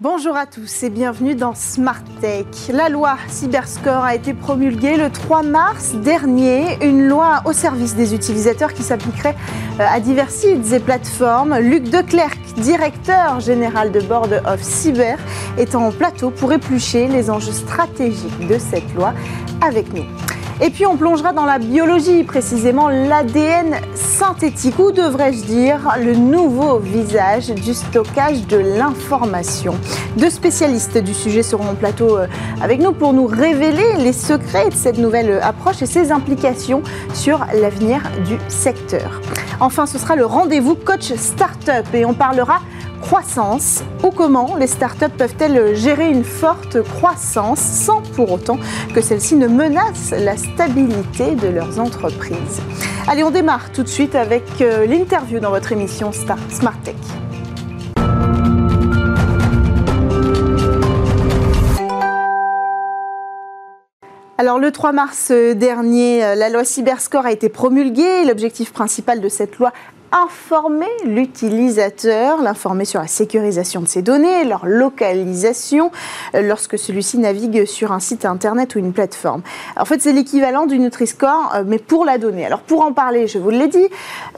Bonjour à tous et bienvenue dans Smart Tech. La loi Cyberscore a été promulguée le 3 mars dernier, une loi au service des utilisateurs qui s'appliquerait euh, à divers sites et plateformes. Luc Declercq, directeur général de Board of Cyber, est en plateau pour éplucher les enjeux stratégiques de cette loi avec nous. Et puis on plongera dans la biologie, précisément l'ADN synthétique, ou devrais-je dire le nouveau visage du stockage de l'information. Deux spécialistes du sujet seront au plateau euh, avec nous pour nous révéler les secrets de cette nouvelle approche et ses implications sur l'avenir du secteur. Enfin, ce sera le rendez-vous coach startup et on parlera croissance ou comment les startups peuvent-elles gérer une forte croissance sans pour autant que celle-ci ne menace la stabilité de leurs entreprises. Allez, on démarre tout de suite avec euh, l'interview dans votre émission Smart Tech. Alors le 3 mars dernier, euh, la loi Cyberscore a été promulguée. L'objectif principal de cette loi informer l'utilisateur, l'informer sur la sécurisation de ses données, leur localisation euh, lorsque celui-ci navigue sur un site internet ou une plateforme. En fait, c'est l'équivalent du Nutri-Score, euh, mais pour la donnée. Alors pour en parler, je vous l'ai dit,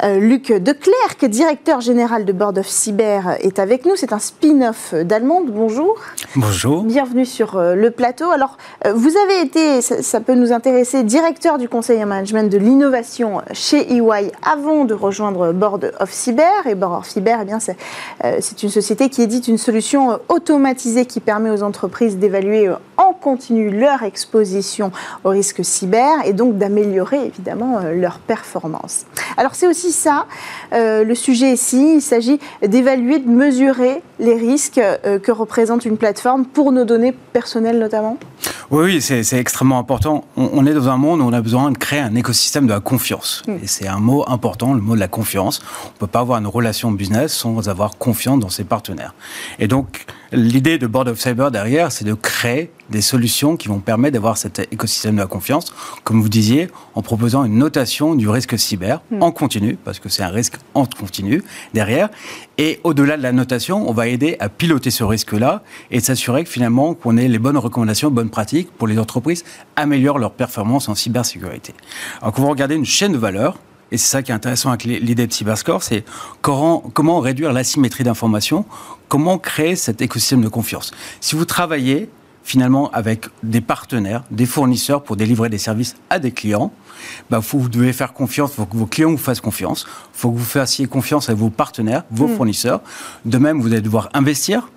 euh, Luc Declercq, directeur général de Board of Cyber, est avec nous. C'est un spin-off d'Allemande. Bonjour. Bonjour. Bienvenue sur le plateau. Alors, vous avez été, ça, ça peut nous intéresser, directeur du conseil en management de l'innovation chez EY avant de rejoindre Board of Cyber. Et Board of Cyber, eh bien, euh, c'est une société qui édite une solution euh, automatisée qui permet aux entreprises d'évaluer euh, en continu leur exposition au risque cyber et donc d'améliorer évidemment leur performance. Alors c'est aussi ça le sujet ici. Il s'agit d'évaluer, de mesurer les risques que représente une plateforme pour nos données personnelles notamment. Oui, c'est extrêmement important. On, est dans un monde où on a besoin de créer un écosystème de la confiance. Mm. Et c'est un mot important, le mot de la confiance. On ne peut pas avoir une relation business sans avoir confiance dans ses partenaires. Et donc, l'idée de Board of Cyber derrière, c'est de créer des solutions qui vont permettre d'avoir cet écosystème de la confiance, comme vous disiez, en proposant une notation du risque cyber hmm. en continu, parce que c'est un risque en continu derrière. Et au-delà de la notation, on va aider à piloter ce risque-là et s'assurer que finalement qu'on ait les bonnes recommandations, bonnes pratiques pour les entreprises améliorent leur performance en cybersécurité. Alors quand vous regardez une chaîne de valeur, et c'est ça qui est intéressant avec l'idée de Cyberscore, c'est comment, comment réduire l'asymétrie d'information, comment créer cet écosystème de confiance. Si vous travaillez finalement avec des partenaires, des fournisseurs pour délivrer des services à des clients, bah, vous devez faire confiance, il faut que vos clients vous fassent confiance, il faut que vous fassiez confiance à vos partenaires, vos mm. fournisseurs. De même, vous allez devoir investir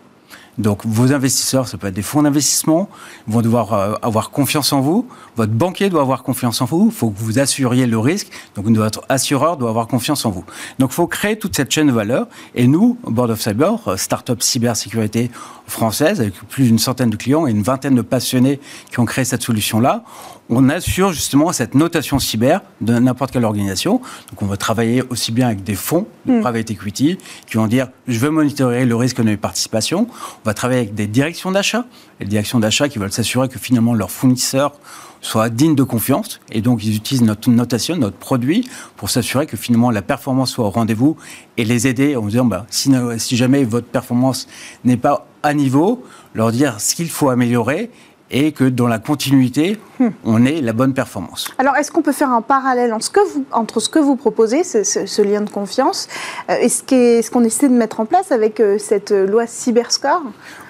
donc vos investisseurs, ça peut être des fonds d'investissement, vont devoir euh, avoir confiance en vous. Votre banquier doit avoir confiance en vous. Il faut que vous assuriez le risque. Donc votre assureur doit avoir confiance en vous. Donc il faut créer toute cette chaîne de valeur. Et nous, Board of Cyber, euh, start-up cybersécurité française, avec plus d'une centaine de clients et une vingtaine de passionnés qui ont créé cette solution-là, on assure justement cette notation cyber de n'importe quelle organisation. Donc on va travailler aussi bien avec des fonds de mm. private equity qui vont dire je veux monitorer le risque de mes participations. On va travailler avec des directions d'achat, les directions d'achat qui veulent s'assurer que finalement leurs fournisseurs soient dignes de confiance et donc ils utilisent notre notation, notre produit pour s'assurer que finalement la performance soit au rendez-vous et les aider en disant bah, si, si jamais votre performance n'est pas à niveau, leur dire ce qu'il faut améliorer et que dans la continuité, hmm. on ait la bonne performance. Alors, est-ce qu'on peut faire un parallèle entre ce que vous, entre ce que vous proposez, ce, lien de confiance, euh, et ce qu'on essaie de mettre en place avec euh, cette loi Cyberscore?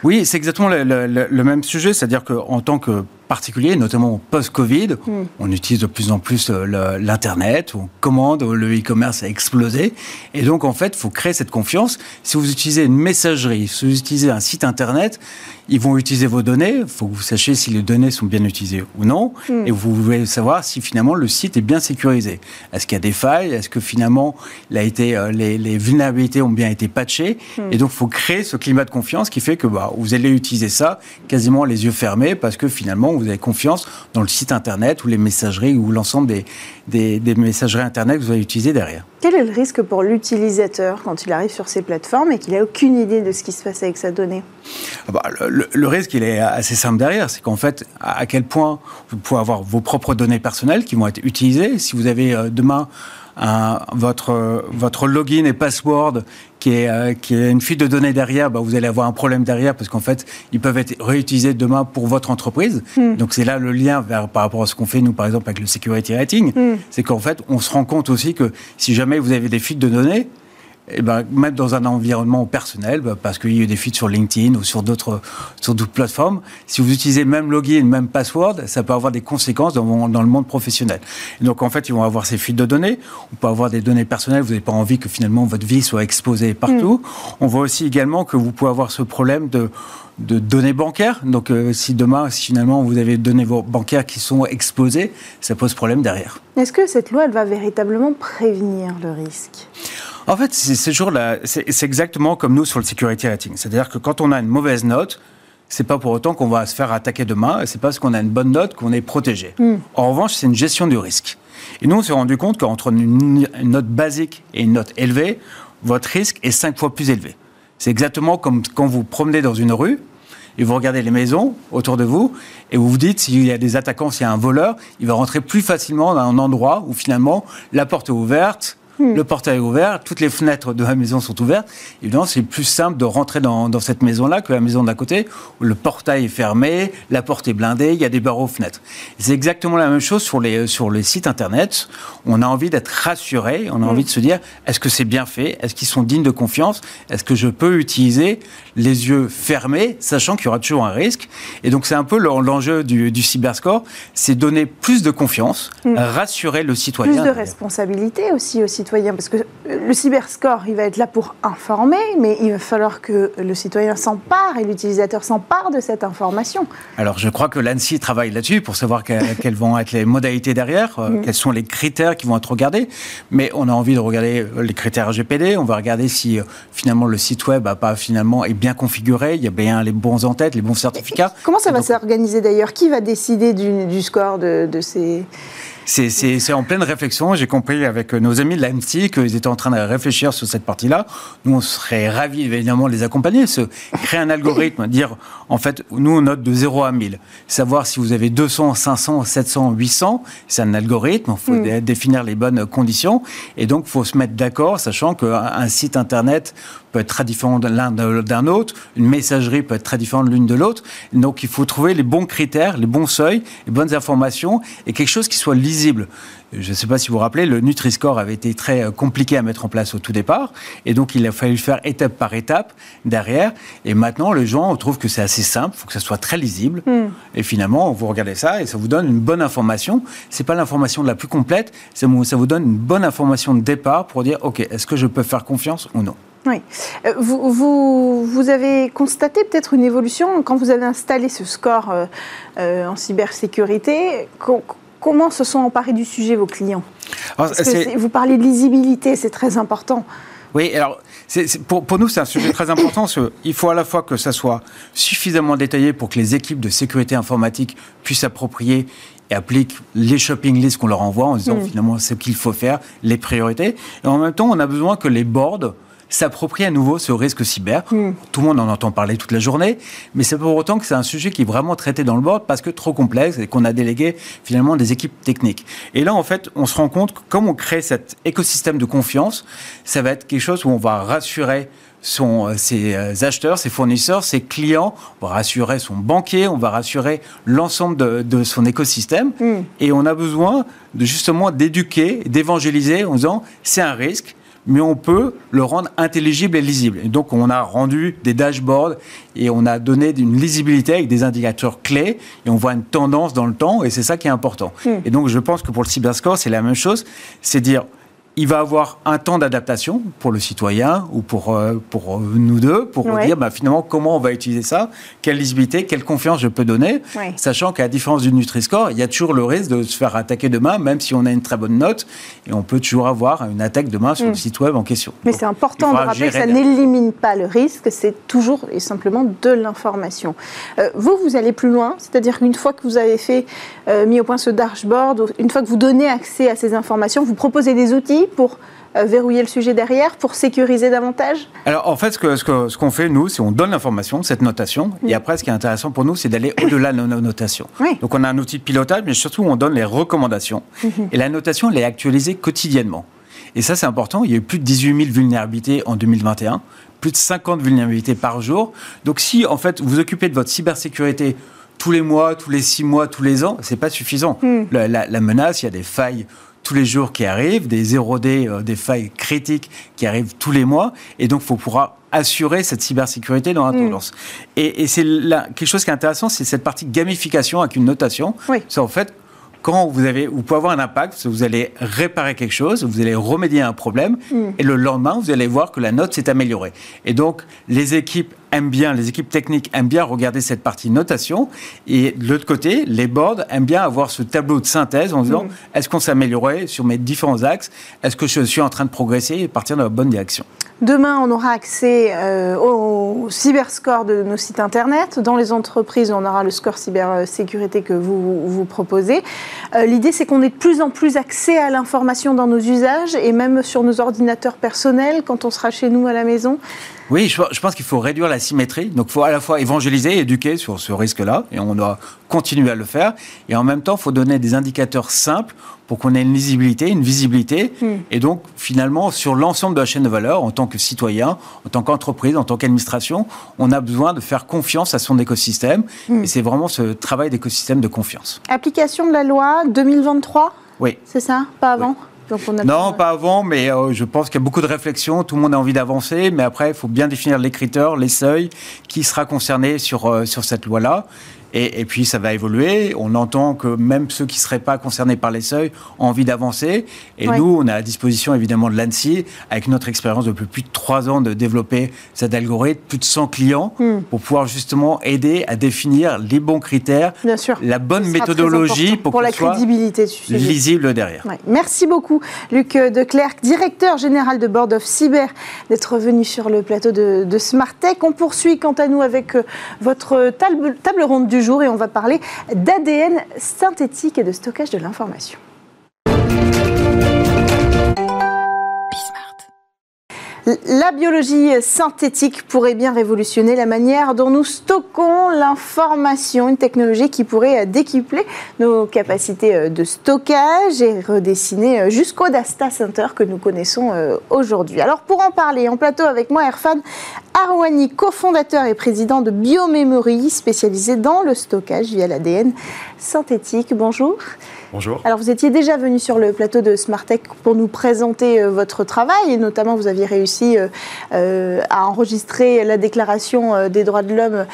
Oui, c'est exactement le, même sujet, c'est-à-dire qu'en tant que particulier, notamment post-Covid. Hmm. On utilise de plus en plus euh, l'Internet, on commande, le e-commerce a explosé. Et donc, en fait, il faut créer cette confiance. Si vous utilisez une messagerie, si vous utilisez un site Internet, ils vont utiliser vos données. Il faut que vous sachiez si les données sont bien utilisées ou non. Hmm. Et vous voulez savoir si finalement le site est bien sécurisé. Est-ce qu'il y a des failles? Est-ce que finalement il a été, euh, les, vulnérabilités ont bien été patchées? Hmm. Et donc, il faut créer ce climat de confiance qui fait que bah, vous allez utiliser ça quasiment les yeux fermés parce que finalement, vous avez confiance dans le site Internet ou les messageries ou l'ensemble des, des, messageries Internet que vous allez utiliser derrière. Quel est le risque pour l'utilisateur quand il arrive sur ces plateformes et qu'il n'a aucune idée de ce qui se passe avec sa donnée? Ah bah, le, risque, il est assez simple derrière. C'est qu'en fait, à quel point vous pouvez avoir vos propres données personnelles qui vont être utilisées. Si vous avez euh, votre, votre login et password qui est, euh, qui est une fuite de données derrière, bah, vous allez avoir un problème derrière parce qu'en fait, ils peuvent être réutilisés demain pour votre entreprise. Hmm. Donc c'est là le lien vers, par rapport à ce qu'on fait, nous, par exemple, avec le security rating. Hmm. C'est qu'en fait, on se rend compte aussi que si jamais vous avez des fuites de données, eh ben, mettre dans un environnement personnel, bah, parce qu'il y a eu des fuites sur LinkedIn ou sur d'autres sur d'autres plateformes. Si vous utilisez même login, même password, ça peut avoir des conséquences dans, dans le monde professionnel. Et donc en fait, ils vont avoir ces fuites de données. On peut avoir des données personnelles. Vous n'avez pas envie que finalement votre vie soit exposée partout. Mm. On voit aussi également que vous pouvez avoir ce problème de de données bancaires. Donc, euh, si demain, si finalement vous avez des données bancaires qui sont exposées, ça pose problème derrière. Est-ce que cette loi, elle va véritablement prévenir le risque? En fait, c'est toujours c'est exactement comme nous sur le security rating. C'est-à-dire que quand on a une mauvaise note, c'est pas pour autant qu'on va se faire attaquer demain, et c'est parce qu'on a une bonne note qu'on est protégé. Hmm. En revanche, c'est une gestion du risque. Et nous, on s'est rendu compte qu'entre une, note basique et une note élevée, votre risque est cinq fois plus élevé. C'est exactement comme quand vous promenez dans une rue et vous regardez les maisons autour de vous et vous vous dites s'il y a des attaquants, s'il y a un voleur, il va rentrer plus facilement dans un endroit où finalement la porte est ouverte, Hmm. Le portail est ouvert, toutes les fenêtres de la maison sont ouvertes. Évidemment, c'est plus simple de rentrer dans, cette maison-là que la maison d'à côté, où le portail est fermé, la porte est blindée, il y a des barreaux aux fenêtres. C'est exactement la même chose sur les, sur les sites Internet. On a envie d'être rassuré, on a hmm. envie de se dire, est-ce que c'est bien fait? Est-ce qu'ils sont dignes de confiance? Est-ce que je peux utiliser les yeux fermés, sachant qu'il y aura toujours un risque? Et donc, c'est un peu l'enjeu du, du cyberscore, c'est donner plus de confiance, hmm. rassurer le citoyen. Plus de responsabilité aussi, aussi parce que le cyberscore, il va être là pour informer, mais il va falloir que le citoyen s'empare et l'utilisateur s'empare de cette information. Alors, je crois que l'ANSI travaille là-dessus pour savoir quelles vont être les modalités derrière, euh, mm. quels sont les critères qui vont être regardés. Mais on a envie de regarder euh, les critères RGPD, on va regarder si euh, finalement le site web a pas, finalement, est bien configuré, il y a bien les bons en tête, les bons certificats. comment ça va s'organiser d'ailleurs? Qui va décider du, score de, de ces c'est en pleine réflexion. J'ai compris avec nos amis de l'AMSI qu'ils étaient en train de réfléchir sur cette partie-là. Nous, on serait ravis évidemment de les accompagner, se créer un algorithme, dire en fait, nous on note de 0 à 1000. Savoir si vous avez 200, 500, 700, 800, c'est un algorithme. Il faut hmm. définir les bonnes conditions. Et donc, il faut se mettre d'accord, sachant qu'un site internet peut être très différent l'un d'un autre, une messagerie peut être très différente l'une de l'autre. Donc il faut trouver les bons critères, les bons seuils, les bonnes informations et quelque chose qui soit lisible. Je ne sais pas si vous vous rappelez, le Nutri-Score avait été très euh, compliqué à mettre en place au tout départ. Et donc, il a fallu le faire étape par étape derrière. Et maintenant, les gens trouvent que c'est assez simple. Il faut que ça soit très lisible. Hmm. Et finalement, vous regardez ça et ça vous donne une bonne information. Ce n'est pas l'information la plus complète. Ça vous donne une bonne information de départ pour dire, OK, est-ce que je peux faire confiance ou non? Oui. Euh, vous, vous, vous, avez constaté peut-être une évolution quand vous avez installé ce score euh, euh, en cybersécurité. comment se sont emparés du sujet vos clients? Vous parlez de lisibilité, c'est très important. Oui, alors pour, pour, nous, c'est un sujet très important. il faut à la fois que ça soit suffisamment détaillé pour que les équipes de sécurité informatique puissent s'approprier et appliquent les shopping lists qu'on leur envoie en disant mm. finalement ce qu'il faut faire, les priorités. Et en même temps, on a besoin que les boards s'approprie à nouveau ce risque cyber. Hmm. Tout le monde en entend parler toute la journée, mais c'est pour autant que c'est un sujet qui est vraiment traité dans le board parce que trop complexe et qu'on a délégué finalement des équipes techniques. Et là, en fait, on se rend compte que comme on crée cet écosystème de confiance, ça va être quelque chose où on va rassurer son, euh, ses euh, acheteurs, ses fournisseurs, ses clients, on va rassurer son banquier, on va rassurer l'ensemble de, son écosystème. Hmm. Et on a besoin de justement d'éduquer, d'évangéliser en disant c'est un risque, mais on peut le rendre intelligible et lisible. Et donc, on a rendu des dashboards et on a donné une lisibilité avec des indicateurs clés et on voit une tendance dans le temps et c'est ça qui est important. Hmm. Et donc, je pense que pour le cyberscore, c'est la même chose. C'est dire, il va avoir un temps d'adaptation pour le citoyen ou pour, euh, pour euh, nous deux, pour dire bah, finalement comment on va utiliser ça, quelle lisibilité, quelle confiance je peux donner, sachant qu'à la différence du Nutri-Score, il y a toujours le risque de se faire attaquer demain, même si on a une très bonne note, et on peut toujours avoir une attaque demain sur le mm. site web en question. Mais c'est important de rappeler que ça n'élimine pas le risque, c'est toujours et simplement de l'information. Euh, vous, vous allez plus loin, c'est-à-dire qu'une fois que vous avez fait, mis au point ce dashboard, une fois que vous donnez accès à ces informations, vous proposez des outils pour euh, verrouiller le sujet derrière pour sécuriser davantage? Alors en fait, ce qu'on ce ce qu'on fait, nous, c'est on donne l'information, cette notation, et après, ce qui est intéressant pour nous, c'est d'aller au-delà de la notation. Oui. Donc on a un outil de pilotage, mais surtout, on donne les recommandations. Et la notation, elle est actualisée quotidiennement. Et ça, c'est important. Il y a eu plus de 18 000 vulnérabilités en 2021, plus de 50 vulnérabilités par jour. Donc si, en fait, vous occupez de votre cybersécurité tous les mois, tous les six mois, tous les ans, c'est pas suffisant. La, la- la menace, il y a des failles tous les jours qui arrivent, des 0D, euh, des failles critiques qui arrivent tous les mois, et donc il faut pouvoir assurer cette cybersécurité dans la tendance. Et, et c'est quelque chose qui est intéressant, c'est cette partie gamification avec une notation. Oui. C'est en fait quand vous avez, vous pouvez avoir un impact, parce que vous allez réparer quelque chose, vous allez remédier à un problème, et le lendemain, vous allez voir que la note s'est améliorée. Et donc, les équipes aiment bien, les équipes techniques aiment bien regarder cette partie notation, et de l'autre côté, les boards aiment bien avoir ce tableau de synthèse en disant, est-ce qu'on s'est amélioré sur mes différents axes? Est-ce que je suis en train de progresser et partir dans la bonne direction? Demain, on aura accès euh, au cyberscore de nos sites internet. Dans les entreprises, on aura le score cybersécurité que vous, vous proposez. Euh, L'idée, c'est qu'on ait de plus en plus accès à l'information dans nos usages et même sur nos ordinateurs personnels quand on sera chez nous à la maison. Oui, je, je pense qu'il faut réduire la symétrie. Donc, il faut à la fois évangéliser, éduquer sur ce risque-là, et on doit continuer à le faire. Et en même temps, il faut donner des indicateurs simples pour qu'on ait une lisibilité, une visibilité. Et donc, finalement, sur l'ensemble de la chaîne de valeur, en tant que citoyen, en tant qu'entreprise, en tant qu'administration, on a besoin de faire confiance à son écosystème. Et c'est vraiment ce travail d'écosystème de confiance. Application de la loi 2023, Oui. c'est ça? Pas avant? Donc on a Non, pas avant, mais euh, je pense qu'il y a beaucoup de réflexions. Tout le monde a envie d'avancer, mais après, il faut bien définir les critères, les seuils, qui sera concerné sur, euh, sur cette loi-là. Et, et puis, ça va évoluer. On entend que même ceux qui ne seraient pas concernés par les seuils ont envie d'avancer. Et Ouais. nous, on a à disposition, évidemment, de l'ANSI, avec notre expérience depuis plus de trois ans de développer cet algorithme, plus de 100 clients, Hmm. pour pouvoir justement aider à définir les bons critères, Bien sûr. la bonne méthodologie pour, pour la soit crédibilité sujet. lisible derrière. Ouais. Merci beaucoup, Luc Declercq, directeur général de Board of Cyber, d'être venu sur le plateau de, de Smart Tech. On poursuit quant à nous avec euh, votre table, table ronde du et on va parler d'ADN synthétique et de stockage de l'information. La biologie synthétique pourrait bien révolutionner la manière dont nous stockons l'information, une technologie qui pourrait décupler nos capacités de stockage et redessiner jusqu'au data center que nous connaissons euh, aujourd'hui. Alors pour en parler en plateau avec moi, Erfan Arwani, cofondateur et président de Biomemory, spécialisé dans le stockage via l'ADN synthétique. Bonjour. Bonjour. Alors vous étiez déjà venu sur le plateau de Smartech pour nous présenter euh, votre travail et notamment vous aviez réussi euh, euh, à enregistrer la déclaration des droits de l'homme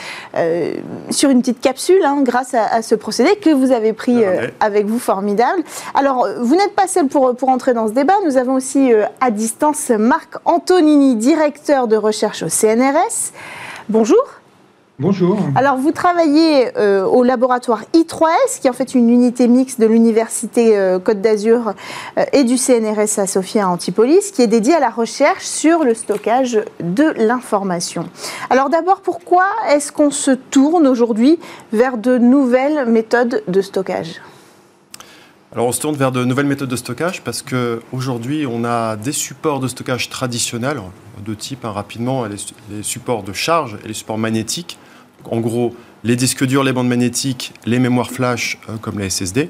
sur une petite capsule hein, grâce à, à ce procédé que vous avez pris avec vous, formidable. Alors vous n'êtes pas seul pour, pour entrer dans ce débat, nous avons aussi à distance Marc Antonini, directeur de recherche au CNRS. Bonjour. Bonjour. Alors, vous travaillez euh, au laboratoire I3S, qui est en fait une unité mixte de l'Université euh, Côte d'Azur euh, et du CNRS à Sophia à Antipolis, qui est dédiée à la recherche sur le stockage de l'information. Alors, d'abord, pourquoi est-ce qu'on se tourne aujourd'hui vers de nouvelles méthodes de stockage? Alors on se tourne vers de nouvelles méthodes de stockage parce qu'aujourd'hui on a des supports de stockage traditionnels de type hein, rapidement les, les supports de charge et les supports magnétiques. En gros les disques durs, les bandes magnétiques, les mémoires flash euh, comme les SSD.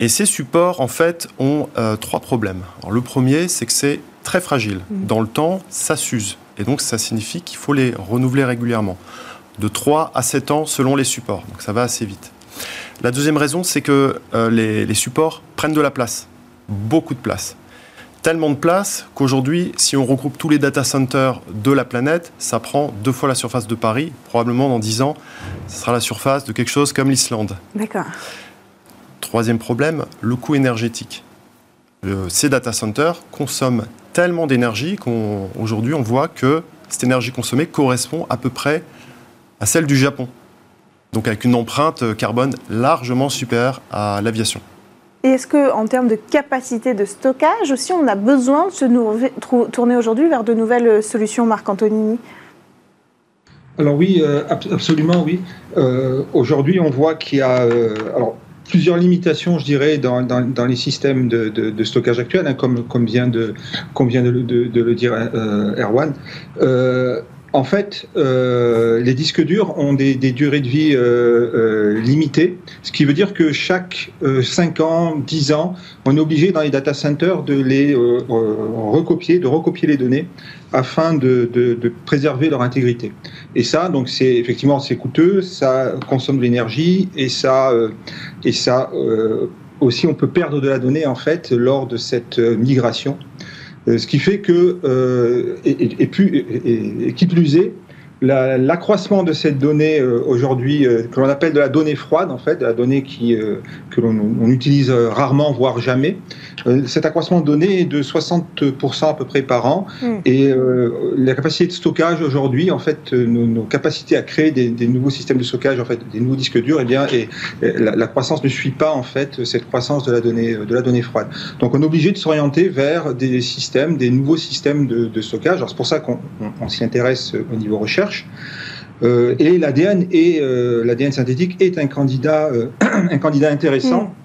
Et ces supports en fait ont euh, trois problèmes. Alors, le premier c'est que c'est très fragile. Dans le temps ça s'use et donc ça signifie qu'il faut les renouveler régulièrement. De 3 à 7 ans selon les supports. Donc ça va assez vite. La deuxième raison, c'est que euh, les, les supports prennent de la place, beaucoup de place. Tellement de place qu'aujourd'hui, si on regroupe tous les data centers de la planète, ça prend deux fois la surface de Paris. Probablement dans 10 ans, ce sera la surface de quelque chose comme l'Islande. D'accord. Troisième problème, le coût énergétique. Euh, ces data centers consomment tellement d'énergie qu'aujourd'hui on voit que cette énergie consommée correspond à peu près à celle du Japon. Donc avec une empreinte carbone largement supérieure à l'aviation. Et est-ce qu'en termes de capacité de stockage aussi, on a besoin de se tourner aujourd'hui vers de nouvelles solutions, Marc Antonini Alors oui, euh, ab- absolument oui. Euh, Aujourd'hui, on voit qu'il y a... euh, alors, plusieurs limitations, je dirais, dans, les systèmes de, stockage actuels, hein, comme, vient de, le dire euh, Erwan. Euh, en fait, euh, les disques durs ont des, durées de vie euh, euh, limitées, ce qui veut dire que chaque 5 ans, 10 ans, on est obligé dans les data centers de les recopier, de recopier les données afin de, préserver leur intégrité. Et ça, donc, c'est effectivement c'est coûteux, ça consomme de l'énergie et ça et ça aussi on peut perdre de la donnée en fait lors de cette migration. Euh, ce qui fait que, euh, et, et, qui plus est, l'accroissement de cette donnée euh, aujourd'hui, que l'on appelle de la donnée froide, en fait, de la donnée qui, que l'on utilise rarement, voire jamais, euh, cet accroissement de données est de 60% à peu près par an. Hmm. Et euh, la capacité de stockage aujourd'hui, en fait, euh, nos, capacités à créer des, nouveaux systèmes de stockage, en fait, des nouveaux disques durs, eh bien, et, la, croissance ne suit pas en fait cette croissance de la donnée, de la donnée froide. Donc, on est obligé de s'orienter vers des systèmes, des nouveaux systèmes de, stockage. Alors, c'est pour ça qu'on s'y intéresse au niveau recherche. Et l'ADN et l'ADN synthétique est un candidat, un candidat intéressant. Hmm.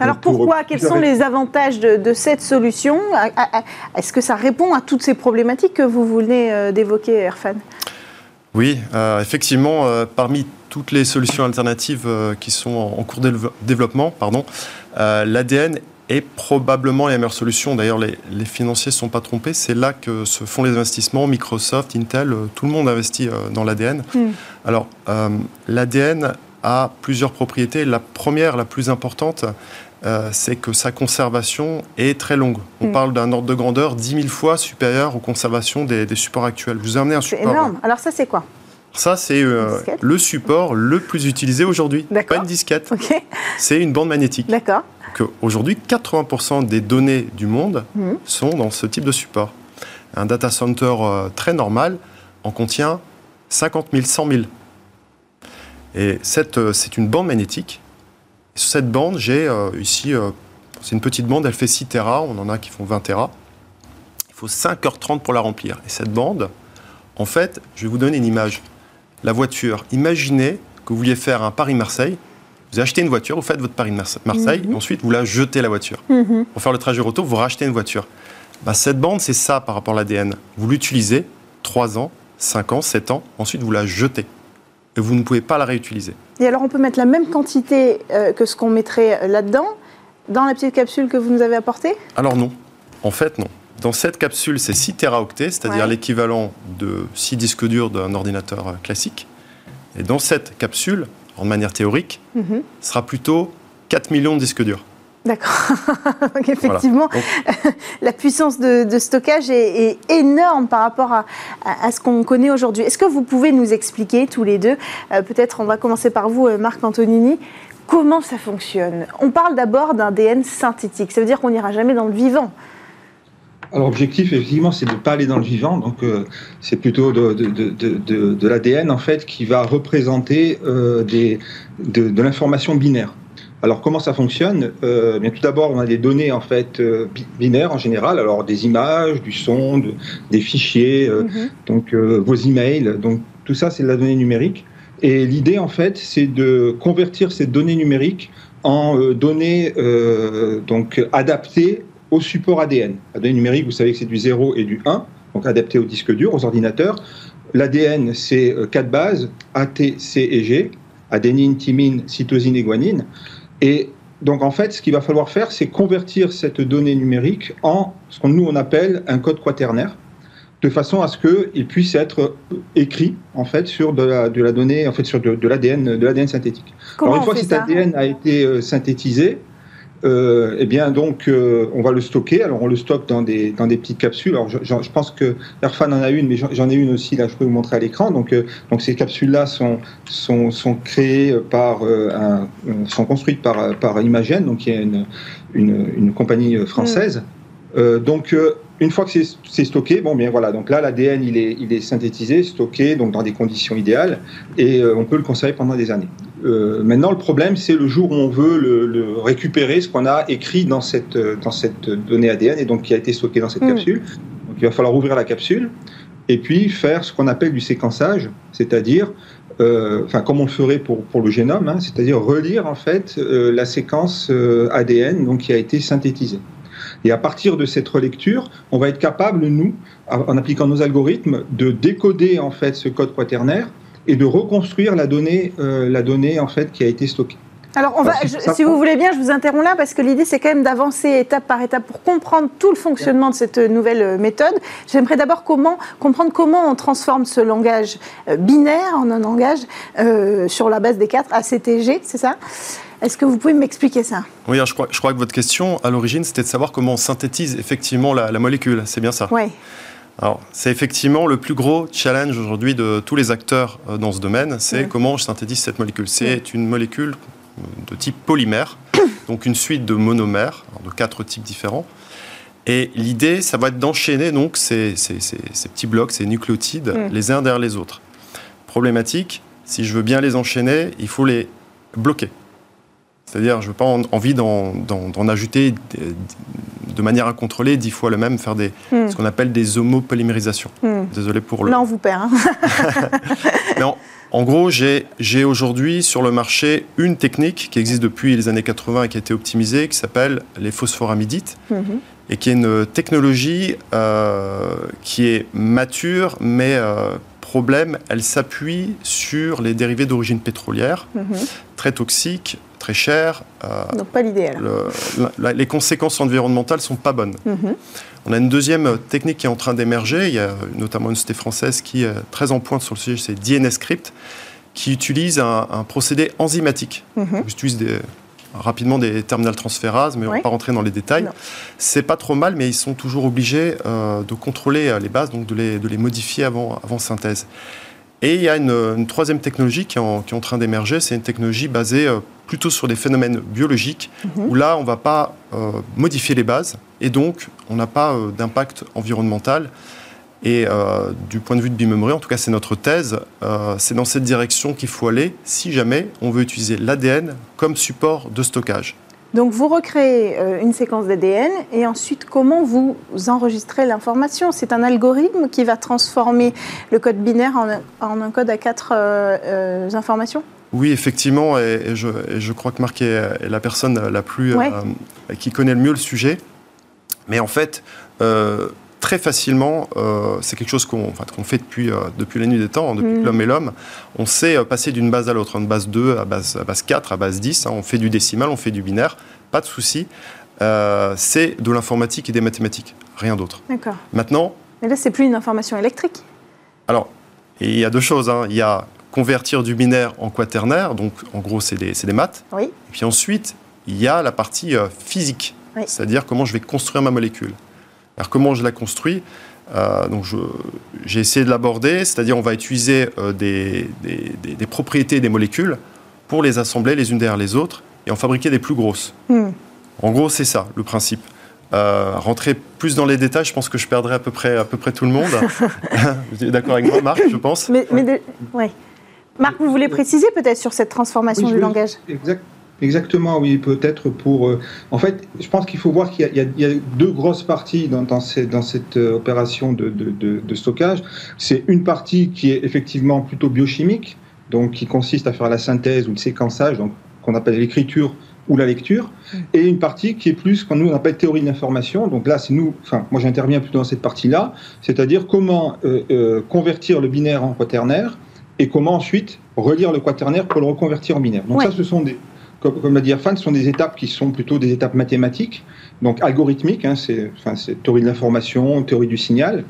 Alors pourquoi? Quels sont les avantages de, cette solution? Est-ce que ça répond à toutes ces problématiques que vous venez euh, d'évoquer, Erfan? Oui, euh, effectivement, euh, parmi toutes les solutions alternatives qui sont en, cours de développement, pardon, l'ADN est probablement la meilleure solution. D'ailleurs, les, financiers ne sont pas trompés. C'est là que se font les investissements. Microsoft, Intel, tout le monde investit dans l'ADN. Hmm. Alors, l'ADN a plusieurs propriétés. La première, la plus importante, euh, c'est que sa conservation est très longue. On mm. parle d'un ordre de grandeur 10 000 fois supérieur aux conservations des, supports actuels. Je vous amené un support. C'est énorme. Alors ça, c'est quoi? Ça, c'est euh, le support le plus utilisé aujourd'hui. Pas une disquette. C'est une bande magnétique. D'accord. Aujourd'hui, 80% des données du monde mm. sont dans ce type de support. Un data center euh, très normal en contient 50 000, 100 000. Et c'est une bande magnétique sur cette bande, j'ai euh, ici, euh, c'est une petite bande, elle fait 6 Tera, on en a qui font 20 Tera. Il faut 5h30 pour la remplir. Et cette bande, en fait, je vais vous donner une image. La voiture, imaginez que vous vouliez faire un Paris-Marseille. Vous achetez une voiture, vous faites votre Paris-Marseille, mhm. ensuite vous la jetez la voiture. Mhm. Pour faire le trajet retour, vous rachetez une voiture. Bah, cette bande, c'est ça par rapport à l'ADN. Vous l'utilisez 3 ans, 5 ans, 7 ans, ensuite vous la jetez et vous ne pouvez pas la réutiliser. Et alors on peut mettre la même quantité euh, que ce qu'on mettrait là-dedans dans la petite capsule que vous nous avez apportée? Alors non. En fait, non. Dans cette capsule, c'est 6 teraoctets, c'est-à-dire l'équivalent de 6 disques durs d'un ordinateur euh, classique. Et dans cette capsule, en manière théorique, mhm. sera plutôt 4 millions de disques durs. D'accord. effectivement, la puissance de, stockage est, énorme par rapport à, ce qu'on connaît aujourd'hui. Est-ce que vous pouvez nous expliquer tous les deux, euh, peut-être on va commencer par vous, euh, Marc Antonini, comment ça fonctionne? On parle d'abord d'un DN synthétique, ça veut dire qu'on n'ira jamais dans le vivant. Alors, l'objectif, effectivement, c'est de ne pas aller dans le vivant. Donc, euh, c'est plutôt de, de, l'ADN, en fait, qui va représenter des, de l'information binaire. Alors comment ça fonctionne? Euh, Bien tout d'abord, on a des données en fait euh, binaires en général, alors des images, du son, des fichiers, euh, mhm. donc vos emails, donc tout ça c'est de la donnée numérique. Et l'idée en fait, c'est de convertir ces données numériques en données donc adaptées au support ADN. La donnée numérique, vous savez que c'est du 0 et du 1, donc adapté au disque dur, aux ordinateurs. L'ADN, c'est quatre bases, A, T, C et G, adénine, thymine, cytosine et guanine. Et donc en fait, ce qu'il va falloir faire, c'est convertir cette donnée numérique en ce qu'on nous on appelle un code quaternaire, de façon à ce qu'il puisse être écrit en fait sur de la, de la donnée, en fait sur de, l'ADN, de l'ADN synthétique. Alors une fois que cet ADN a été euh, synthétisé, euh, eh bien donc euh, on va le stocker. Alors on le stocke dans des dans des petites capsules. Alors je, je pense que Erfan en a une, mais j'en ai une aussi là. Je peux vous montrer à l'écran. Donc euh, donc ces capsules là sont sont, sont créées par un, sont construites par par Imagen, donc qui est une une, une compagnie française. Mm. donc une fois que c'est stocké, bon bien voilà, donc là l'ADN il est, il est synthétisé, stocké, donc dans des conditions idéales, et on peut le conserver pendant des années. Euh, maintenant, le problème, c'est le jour où on veut le, récupérer, ce qu'on a écrit dans cette, dans cette donnée ADN et donc qui a été stocké dans cette mm. capsule. Donc, il va falloir ouvrir la capsule et puis faire ce qu'on appelle du séquençage, c'est-à-dire euh, enfin comme on le ferait pour, pour le génome, hein, c'est-à-dire relire en fait euh, la séquence euh, ADN donc, qui a été synthétisée. Et à partir de cette relecture, on va être capable, nous, en appliquant nos algorithmes, de décoder en fait ce code quaternaire et de reconstruire la donnée, la donnée en fait qui a été stockée. Alors, on va, si vous voulez bien, je vous interromps là parce que l'idée, c'est quand même d'avancer étape par étape pour comprendre tout le fonctionnement de cette nouvelle euh, méthode. J'aimerais d'abord comment, comprendre comment on transforme ce langage euh, binaire en un langage euh, sur la base des quatre ACTG, c'est ça? Est-ce que vous pouvez m'expliquer ça? Oui, je crois, je crois que votre question, à l'origine, c'était de savoir comment on synthétise effectivement la, la molécule. C'est bien ça? Oui. Alors, c'est effectivement le plus gros challenge aujourd'hui de tous les acteurs dans ce domaine, c'est comment je synthétise cette molécule. C'est une molécule de type polymère, donc une suite de monomères, de quatre types différents. Et l'idée, ça va être d'enchaîner donc ces, petits blocs, ces nucléotides, les uns derrière les autres. Problématique, si je veux bien les enchaîner, il faut les bloquer. C'est-à-dire, je n'ai pas envie d'en ajouter de manière incontrôlée dix fois le même, faire des, mm. ce qu'on appelle des homopolymérisations. Mm. Désolé pour le... Là, on vous perd. Hein. En gros, j'ai aujourd'hui sur le marché une technique qui existe depuis les années 80 et qui a été optimisée, qui s'appelle les phosphoramidites, mhm. et qui est une technologie euh, qui est mature, mais euh, problème, elle s'appuie sur les dérivés d'origine pétrolière, très toxiques, très chers. Euh, Donc pas l'idéal. les conséquences environnementales sont pas bonnes. Mhm. On a une deuxième technique qui est en train d'émerger. Il y a notamment une société française qui est très en pointe sur le sujet, c'est DNSCrypt, qui utilise un, procédé enzymatique. Mm utilise rapidement des terminales transférases, mais on ne va pas rentrer dans les détails. C'est pas trop mal, mais ils sont toujours obligés euh, de contrôler euh, les bases, donc de les, de les modifier avant, avant synthèse. Et il y a une, troisième technologie qui est en, qui est en train d'émerger, c'est une technologie basée euh, plutôt sur des phénomènes biologiques, mhm. où là, on ne va pas euh, modifier les bases, et donc on n'a pas euh, d'impact environnemental. Et du point de vue de Bimemory, en tout cas c'est notre thèse, c'est dans cette direction qu'il faut aller si jamais on veut utiliser l'ADN comme support de stockage. Donc vous recréez euh, une séquence d'ADN et ensuite comment vous enregistrez l'information? C'est un algorithme qui va transformer le code binaire en, un code à quatre euh, euh, informations? Oui, effectivement, et, je, crois que Marc est, la personne la plus qui connaît le mieux le sujet. Mais en fait, très facilement, c'est quelque chose qu'on fait depuis, depuis la nuit des temps, hein, depuis mm. l'homme et l'homme. On sait passer d'une base à l'autre, de base 2 à base, à base 4, à base 10. Hein. on fait du décimal, on fait du binaire pas de souci. Euh, c'est de l'informatique et des mathématiques, rien d'autre. D'accord. Maintenant. Mais là, c'est plus une information électrique. Alors, il y a deux choses. Hein. Il y a convertir du binaire en quaternaire, donc en gros, c'est des, des, maths. Oui. Et puis ensuite, il y a la partie euh, physique, c'est-à-dire comment je vais construire ma molécule. Alors, comment je la construis euh, donc j'ai essayé de l'aborder, c'est-à-dire on va utiliser des, des, des, propriétés des molécules pour les assembler les unes derrière les autres et en fabriquer des plus grosses. Hmm. En gros, c'est ça le principe. Euh, rentrer plus dans les détails, je pense que je perdrai à peu près, à peu près tout le monde. vous êtes d'accord avec moi, Marc, je pense mais, Marc, vous voulez préciser peut-être sur cette transformation du langage? Exactement, oui, peut-être pour... Euh, en fait, je pense qu'il faut voir qu'il y, a deux grosses parties dans, dans, cette euh, opération de, de stockage. C'est une partie qui est effectivement plutôt biochimique, donc qui consiste à faire la synthèse ou le séquençage, donc qu'on appelle l'écriture ou la lecture, mm. et une partie qui est plus qu'on nous appelle théorie de l'information. Donc là, c'est nous, enfin, moi j'interviens plutôt dans cette partie-là, c'est-à-dire comment euh, euh, convertir le binaire en quaternaire et comment ensuite relire le quaternaire pour le reconvertir en binaire. Donc ça, ce sont des, comme, l'a dit ce sont des étapes qui sont plutôt des étapes mathématiques, donc algorithmiques, hein, c'est théorie de l'information, théorie du signal.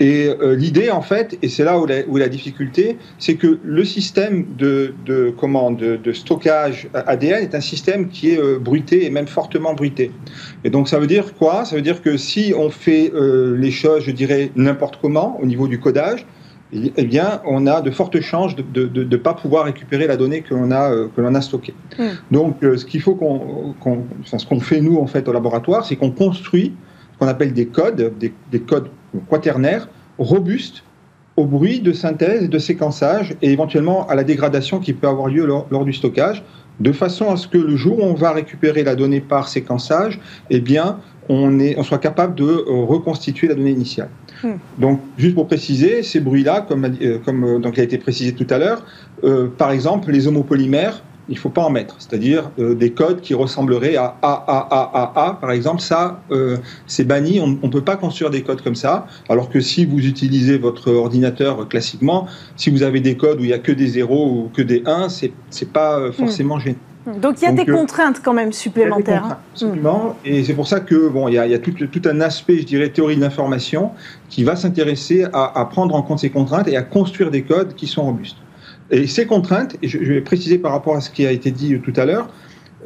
Et euh, l'idée, en fait, et c'est là où la, la difficulté, c'est que le système de, comment, de, de, stockage ADN est un système qui est euh, bruité et même fortement bruité. Et donc ça veut dire quoi? Ça veut dire que si on fait euh, les choses, je dirais, n'importe comment au niveau du codage, eh bien, on a de fortes chances de ne pas pouvoir récupérer la donnée que l'on a, euh, que l'on a stockée. Hmm. Donc, euh, ce qu'il faut qu'on, ce qu'on fait nous en fait au laboratoire, c'est qu'on construit ce qu'on appelle des codes, des, codes quaternaires robustes au bruit de synthèse et de séquençage et éventuellement à la dégradation qui peut avoir lieu lors, lors, du stockage, de façon à ce que le jour où on va récupérer la donnée par séquençage, eh bien, on, est, on soit capable de reconstituer la donnée initiale. Hmm. Donc, juste pour préciser, ces bruits-là, comme, comme donc, il a été précisé tout à l'heure, par exemple, les homopolymères, il ne faut pas en mettre. C'est-à-dire euh, des codes qui ressembleraient à A, A, A, A, A, par exemple, ça, euh, c'est banni. On ne peut pas construire des codes comme ça. Alors que si vous utilisez votre ordinateur classiquement, si vous avez des codes où il n'y a que des 0 ou que des 1, ce n'est pas euh, forcément gênant. Donc il y a des contraintes quand même supplémentaires. Hein. absolument. Et c'est pour ça que bon, il y a, tout, un aspect, je dirais, théorie de l'information qui va s'intéresser à, à, prendre en compte ces contraintes et à construire des codes qui sont robustes. Et ces contraintes, et je vais préciser par rapport à ce qui a été dit tout à l'heure, euh,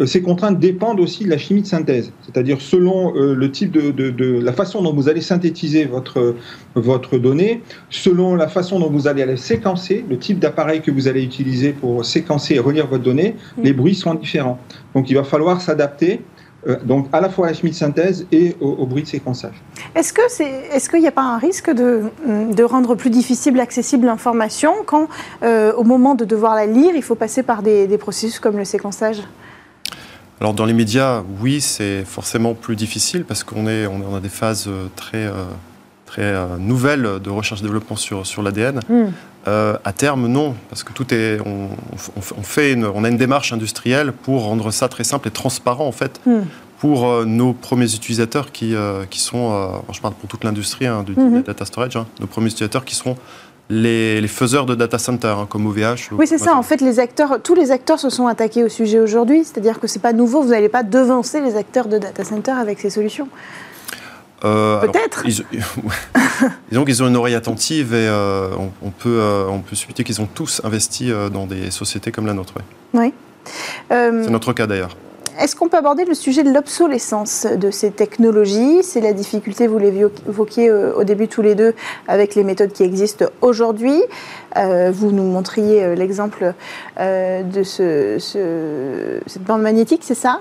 ces contraintes dépendent aussi de la chimie de synthèse, c'est-à-dire selon euh, le type de, la façon dont vous allez synthétiser votre votre donnée, selon la façon dont vous allez la séquencer, le type d'appareil que vous allez utiliser pour séquencer et relire votre donnée, mm. les bruits sont différents. Donc il va falloir s'adapter euh, donc à la fois à la chimie de synthèse et au, bruit de séquençage. Est-ce que c'est, est-ce qu'il n'y a pas un risque de, de rendre plus difficile accessible l'information quand, euh, au moment de devoir la lire, il faut passer par des, processus comme le séquençage? Alors dans les médias, oui, c'est forcément plus difficile parce qu'on est, on a des phases euh, très, très nouvelles de recherche-développement sur, sur l'ADN. Hmm. à terme, non, parce que tout est, on, fait on a une démarche industrielle pour rendre ça très simple et transparent en fait, hmm pour euh, nos premiers utilisateurs qui, euh, qui sont, euh, je parle pour toute l'industrie hein, du mhm. data storage, hein, nos premiers utilisateurs qui seront les, les, faiseurs de data center, hein, comme OVH. Oui, c'est ça. En fait, les acteurs, tous les acteurs se sont attaqués au sujet aujourd'hui. C'est-à-dire que c'est pas nouveau. Vous n'allez pas devancer les acteurs de data center avec ces solutions. Peut-être. Disons qu'ils ont une oreille attentive et on, peut, on peut supputer qu'ils ont tous investi dans des sociétés comme la nôtre. Oui. C'est notre cas d'ailleurs. Est-ce qu'on peut aborder le sujet de l'obsolescence de ces technologies? C'est la difficulté, vous l'évoquiez euh, au début tous les deux, avec les méthodes qui existent aujourd'hui. Euh, vous nous montriez euh, l'exemple de ce, cette bande magnétique, c'est ça?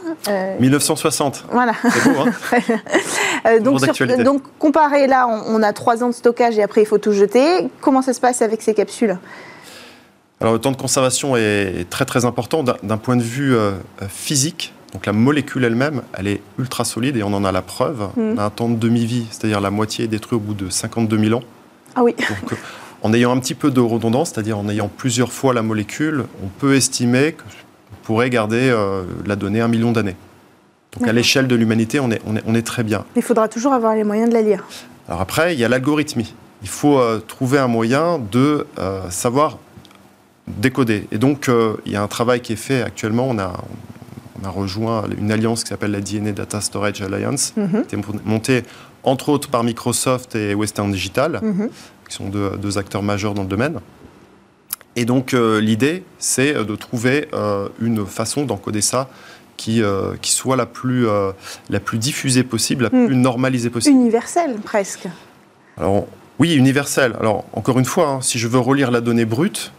1960. Voilà. C'est beau, hein? Donc, donc, comparé là, on, a trois ans de stockage et après il faut tout jeter. Comment ça se passe avec ces capsules? Alors le temps de conservation est très très important d'un point de vue physique. Donc la molécule elle-même, elle est ultra solide et on en a la preuve. Mm. On a un temps de demi-vie, c'est-à-dire la moitié est détruite au bout de 52 000 ans. Ah oui. Donc, euh, en ayant un petit peu de redondance, c'est-à-dire en ayant plusieurs fois la molécule, on peut estimer qu'on pourrait garder euh, la donnée un million d'années. Donc à l'échelle de l'humanité, on est, on, est, très bien. Il faudra toujours avoir les moyens de la lire. Alors après, il y a l'algorithmie. Il faut euh, trouver un moyen de savoir décoder. Et donc, il y a un travail qui est fait actuellement. On a, on a rejoint une alliance qui s'appelle la DNA Data Storage Alliance, mhm. qui est montée entre autres par Microsoft et Western Digital, mhm. qui sont deux, acteurs majeurs dans le domaine. Et donc euh, l'idée, c'est euh, de trouver euh, une façon d'encoder ça qui, qui soit la plus, la plus diffusée possible, la hmm. plus normalisée possible. Universelle presque. Alors oui, universelle. Alors encore une fois, hein, si je veux relire la donnée brute,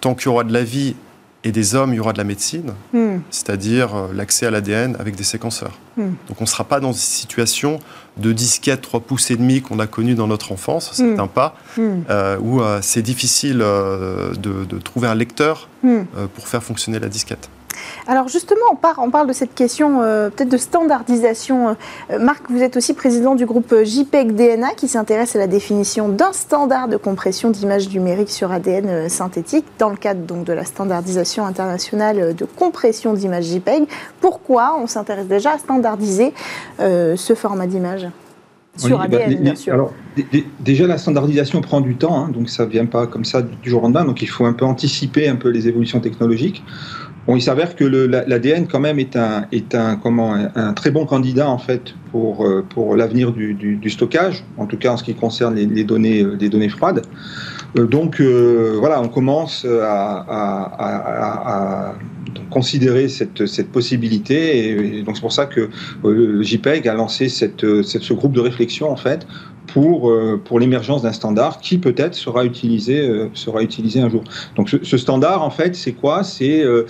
tant qu'il y aura de la vie et des hommes, il y aura de la médecine, hmm. c'est-à-dire euh, l'accès à l'ADN avec des séquenceurs. Hmm. Donc on ne sera pas dans une situation de disquette 3 pouces et demi qu'on a connu dans notre enfance, c'est hmm. un pas, euh, où euh, c'est difficile de, de, trouver un lecteur pour faire fonctionner la disquette. Alors justement, on, parle de cette question euh, peut-être de standardisation. Euh, Marc, vous êtes aussi président du groupe JPEG DNA qui s'intéresse à la définition d'un standard de compression d'images numériques sur ADN euh, synthétique dans le cadre donc, de la standardisation internationale de compression d'images JPEG. Pourquoi on s'intéresse déjà à standardiser ce format d'image sur ADN, bah, bien sûr. Alors, déjà, la standardisation prend du temps, hein, donc ça ne vient pas comme ça du jour au lendemain, donc il faut un peu anticiper un peu les évolutions technologiques. Bon, il s'avère que l'ADN quand même est un, est un, comment, un, très bon candidat en fait pour, euh, pour l'avenir du, du, stockage, en tout cas en ce qui concerne les, données, les données froides. Euh, donc euh, voilà, on commence à, à, à, considérer cette, cette possibilité et, donc c'est pour ça que le JPEG a lancé cette, cette, ce groupe de réflexion en fait pour, euh, pour l'émergence d'un standard qui peut-être sera utilisé, euh, sera utilisé un jour. Donc ce, standard, en fait, c'est quoi? C'est euh,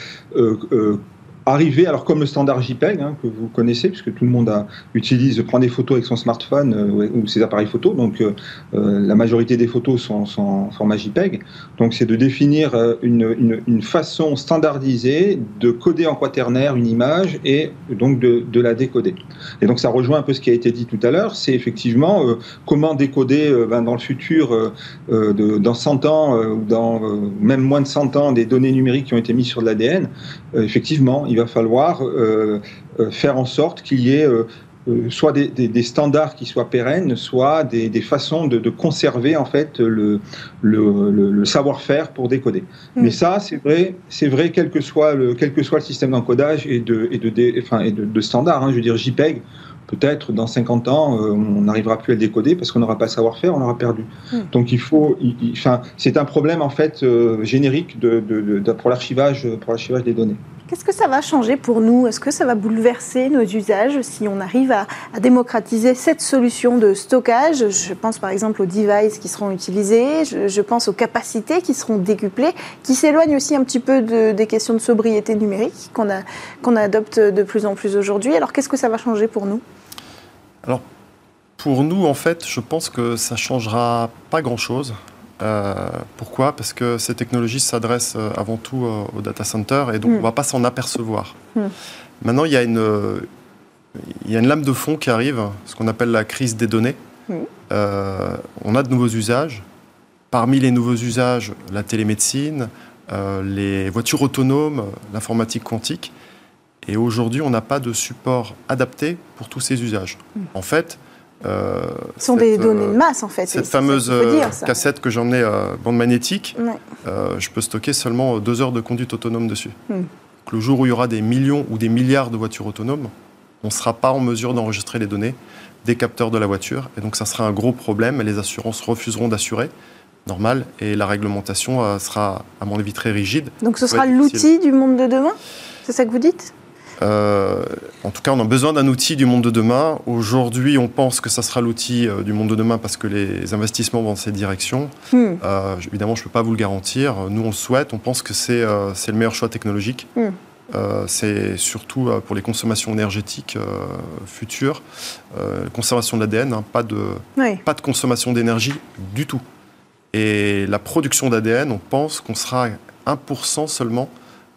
arriver, alors comme le standard JPEG hein, que vous connaissez, puisque tout le monde utilise, prend des photos avec son smartphone euh, ou ses appareils photo, donc euh, euh, la majorité des photos sont, en format JPEG. Donc c'est de définir une, façon standardisée de coder en quaternaire une image et donc de, la décoder. Et donc ça rejoint un peu ce qui a été dit tout à l'heure, c'est effectivement comment décoder ben, dans le futur, dans 100 ans ou dans même moins de 100 ans, des données numériques qui ont été mises sur de l'ADN. effectivement, il va falloir euh, euh, faire en sorte qu'il y ait euh, soit des, standards qui soient pérennes, soit des, façons de, conserver en fait le, le, savoir-faire pour décoder. Mm. Mais ça, c'est vrai, c'est vrai quel que soit le quel que soit le système d'encodage et de et de, enfin, et de, standards. Hein. je veux dire JPEG. Peut-être dans 50 ans, on n'arrivera plus à le décoder parce qu'on n'aura pas le savoir-faire, on aura perdu. Mm. Donc il faut, enfin, c'est un problème en fait générique de, pour l'archivage, pour l'archivage des données. Qu'est-ce que ça va changer pour nous? Est-ce que ça va bouleverser nos usages si on arrive à, démocratiser cette solution de stockage? Je pense par exemple aux devices qui seront utilisés, je, pense aux capacités qui seront décuplées, qui s'éloignent aussi un petit peu des questions de sobriété numérique qu'on adopte de plus en plus aujourd'hui. Alors qu'est-ce que ça va changer pour nous? Alors pour nous, en fait, je pense que ça changera pas grand-chose. Euh, pourquoi? Parce que ces technologies s'adressent euh, avant tout euh, au data center et donc hmm. on ne va pas s'en apercevoir. Hmm. Maintenant, il y, a une, il y a une lame de fond qui arrive, ce qu'on appelle la crise des données. Hmm. on a de nouveaux usages. Parmi les nouveaux usages, la télémédecine, les voitures autonomes, l'informatique quantique. Et aujourd'hui, on n'a pas de support adapté pour tous ces usages. En fait, euh, Ce sont des données de masse en fait. Cette fameuse euh, cassette que j'emmenais à bande magnétique, euh, je peux stocker seulement deux heures de conduite autonome dessus. Hmm. le jour où il y aura des millions ou des milliards de voitures autonomes, on ne sera pas en mesure d'enregistrer les données des capteurs de la voiture. Et donc ça sera un gros problème. Les assurances refuseront d'assurer, normal, et la réglementation sera, à mon avis, très rigide. Donc ce sera l'outil du monde de demain? C'est ça que vous dites? Euh, en tout cas, on a besoin d'un outil du monde de demain. Aujourd'hui, on pense que ça sera l'outil euh, du monde de demain parce que les investissements vont dans cette direction. Hmm. Euh, évidemment, je ne peux pas vous le garantir. Nous, on le souhaite. On pense que c'est le meilleur choix technologique. Hmm. c'est surtout pour les consommations énergétiques futures, conservation de l'ADN, hein, pas, de, pas de consommation d'énergie du tout. Et la production d'ADN, on pense qu'on sera à 1% seulement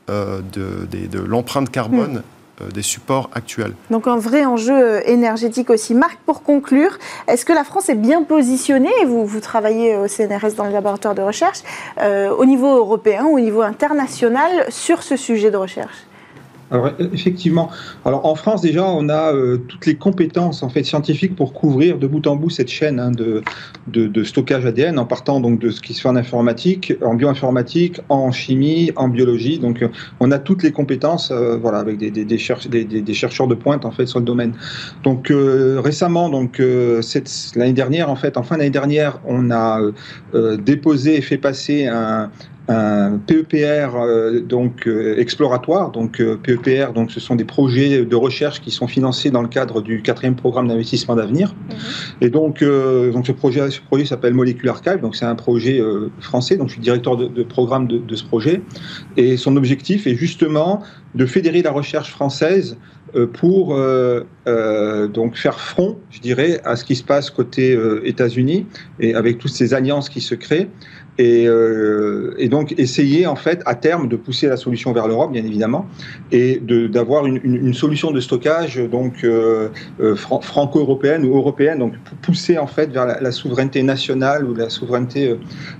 de, de l'empreinte carbone hmm. Des supports actuels. Donc un vrai enjeu euh, énergétique aussi. Marc, pour conclure, est-ce que la France est bien positionnée, vous, vous travaillez au CNRS dans le laboratoire de recherche, euh, au niveau européen au niveau international sur ce sujet de recherche? Alors effectivement, alors en France déjà on a euh, toutes les compétences en fait scientifiques pour couvrir de bout en bout cette chaîne hein, de, de, stockage ADN en partant donc de ce qui se fait en informatique, en bioinformatique, en chimie, en biologie. Donc on a toutes les compétences euh, voilà avec des, des, des, chercheurs de pointe en fait sur le domaine. Donc euh, récemment donc l'année dernière en fait en fin d'année dernière on a déposé et fait passer un, un PEPR euh, donc euh, exploratoire. Donc euh, PEPR, donc ce sont des projets de recherche qui sont financés dans le cadre du quatrième programme d'investissement d'avenir. Mhm. Et donc, donc ce projet, ce projet s'appelle Molecular Archive. Donc c'est un projet français. Donc je suis directeur de, programme de, de, ce projet. Et son objectif est justement de fédérer la recherche française pour donc faire front, je dirais, à ce qui se passe côté États-Unis et avec toutes ces alliances qui se créent. Euh, et, donc essayer en fait à terme de pousser la solution vers l'Europe, bien évidemment, et d'avoir une, solution de stockage donc euh, euh, franco-européenne ou européenne, donc pousser en fait vers la, souveraineté nationale ou la souveraineté